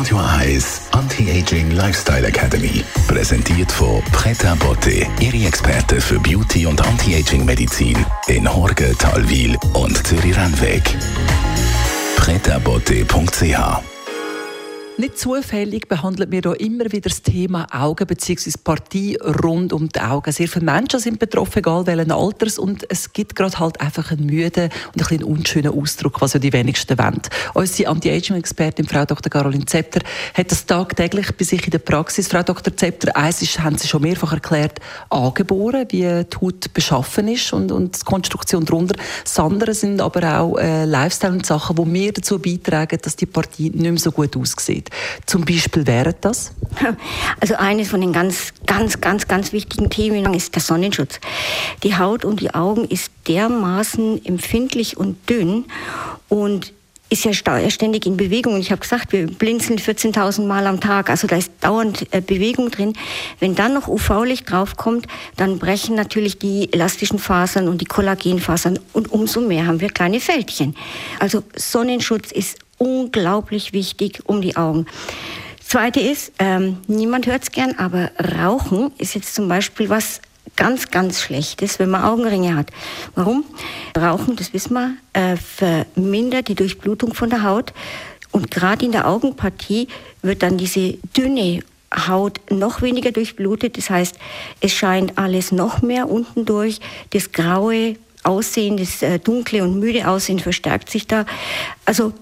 Radio Eyes Anti-Aging Lifestyle Academy. Präsentiert von Preta Botte, Ihre Experte für Beauty und Anti-Aging Medizin in Horge, Talwil und Zürich-Rennweg. pretabotte.ch nicht zufällig behandelt wir hier immer wieder das Thema Augen bzw. Partie rund um die Augen. Sehr viele Menschen sind betroffen, egal welchen Alters, und es gibt gerade halt einfach einen müden und ein bisschen unschönen Ausdruck, was ja die wenigsten wollen. Unsere Anti-Aging-Expertin, Frau Dr. Caroline Zepter, hat das tagtäglich bei sich in der Praxis. Frau Dr. Zepter, eins ist, haben Sie schon mehrfach erklärt, angeboren, wie die Haut beschaffen ist und, und die Konstruktion darunter. Das andere sind aber auch äh, Lifestyle und Sachen, die mehr dazu beitragen, dass die Partie nicht mehr so gut aussieht. Zum Beispiel wäre das? Also eines von den ganz, ganz, ganz, ganz wichtigen Themen ist der Sonnenschutz. Die Haut um die Augen ist dermaßen empfindlich und dünn und ist ja ständig in Bewegung. Und ich habe gesagt, wir blinzeln 14.000 Mal am Tag. Also da ist dauernd äh, Bewegung drin. Wenn dann noch UV-Licht draufkommt, dann brechen natürlich die elastischen Fasern und die Kollagenfasern. Und umso mehr haben wir kleine Fältchen. Also Sonnenschutz ist unglaublich wichtig um die Augen. Zweite ist, ähm, niemand hört es gern, aber Rauchen ist jetzt zum Beispiel was ganz, ganz Schlechtes, wenn man Augenringe hat. Warum? Rauchen, das wissen wir, äh, vermindert die Durchblutung von der Haut. Und gerade in der Augenpartie wird dann diese dünne Haut noch weniger durchblutet. Das heißt, es scheint alles noch mehr unten durch. Das graue Aussehen, das äh, dunkle und müde Aussehen verstärkt sich da. Also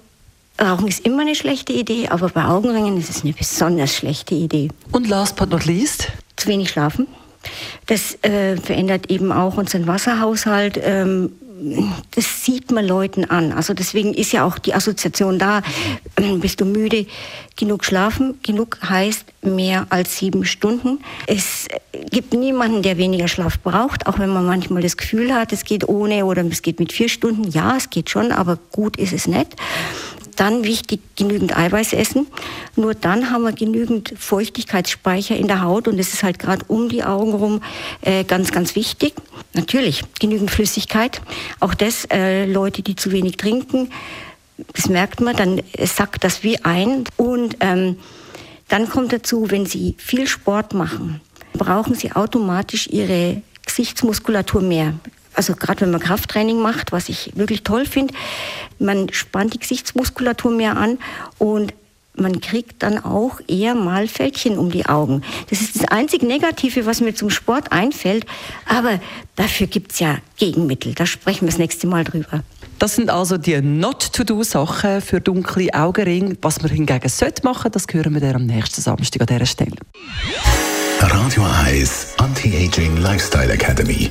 Rauchen ist immer eine schlechte Idee, aber bei Augenringen ist es eine besonders schlechte Idee. Und last but not least? Zu wenig schlafen. Das äh, verändert eben auch unseren Wasserhaushalt. Ähm, das sieht man Leuten an. Also deswegen ist ja auch die Assoziation da. Ähm, bist du müde? Genug schlafen. Genug heißt mehr als sieben Stunden. Es gibt niemanden, der weniger Schlaf braucht, auch wenn man manchmal das Gefühl hat, es geht ohne oder es geht mit vier Stunden. Ja, es geht schon, aber gut ist es nicht. Dann wichtig, genügend Eiweiß essen. Nur dann haben wir genügend Feuchtigkeitsspeicher in der Haut und das ist halt gerade um die Augen rum äh, ganz, ganz wichtig. Natürlich, genügend Flüssigkeit. Auch das, äh, Leute, die zu wenig trinken, das merkt man, dann sackt das wie ein. Und ähm, dann kommt dazu, wenn Sie viel Sport machen, brauchen Sie automatisch Ihre Gesichtsmuskulatur mehr also gerade wenn man Krafttraining macht, was ich wirklich toll finde, man spannt die Gesichtsmuskulatur mehr an und man kriegt dann auch eher mal Fältchen um die Augen. Das ist das einzige Negative, was mir zum Sport einfällt. Aber dafür gibt es ja Gegenmittel. Da sprechen wir das nächste Mal drüber. Das sind also die Not-to-Do-Sachen für dunkle Augenringe. Was man hingegen sollte machen, das hören wir dann am nächsten Samstag an dieser Stelle. Radio Eyes Anti-Aging Lifestyle Academy.